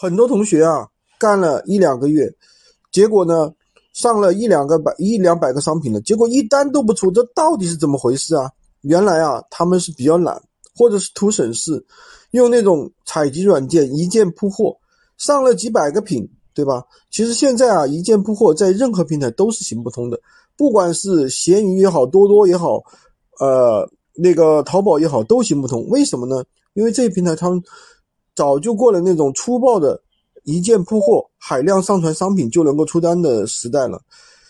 很多同学啊，干了一两个月，结果呢，上了一两个百一两百个商品了，结果一单都不出，这到底是怎么回事啊？原来啊，他们是比较懒，或者是图省事，用那种采集软件一键铺货，上了几百个品，对吧？其实现在啊，一键铺货在任何平台都是行不通的，不管是闲鱼也好，多多也好，呃，那个淘宝也好，都行不通。为什么呢？因为这些平台他们。早就过了那种粗暴的一键铺货、海量上传商品就能够出单的时代了。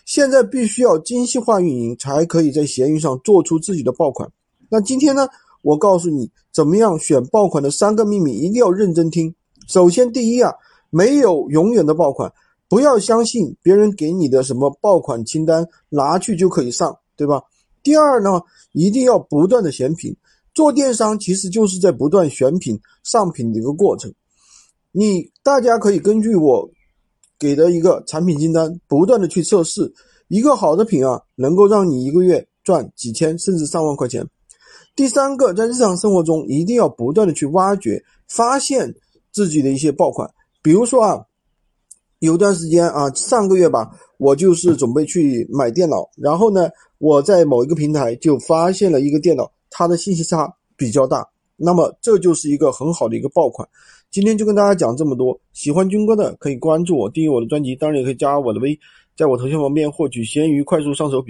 现在必须要精细化运营，才可以在闲鱼上做出自己的爆款。那今天呢，我告诉你怎么样选爆款的三个秘密，一定要认真听。首先，第一啊，没有永远的爆款，不要相信别人给你的什么爆款清单，拿去就可以上，对吧？第二呢，一定要不断的选品。做电商其实就是在不断选品、上品的一个过程。你大家可以根据我给的一个产品清单，不断的去测试一个好的品啊，能够让你一个月赚几千甚至上万块钱。第三个，在日常生活中一定要不断的去挖掘、发现自己的一些爆款。比如说啊，有段时间啊，上个月吧，我就是准备去买电脑，然后呢，我在某一个平台就发现了一个电脑。它的信息差比较大，那么这就是一个很好的一个爆款。今天就跟大家讲这么多，喜欢军哥的可以关注我，订阅我的专辑，当然也可以加我的微，在我头像旁边获取闲鱼快速上手。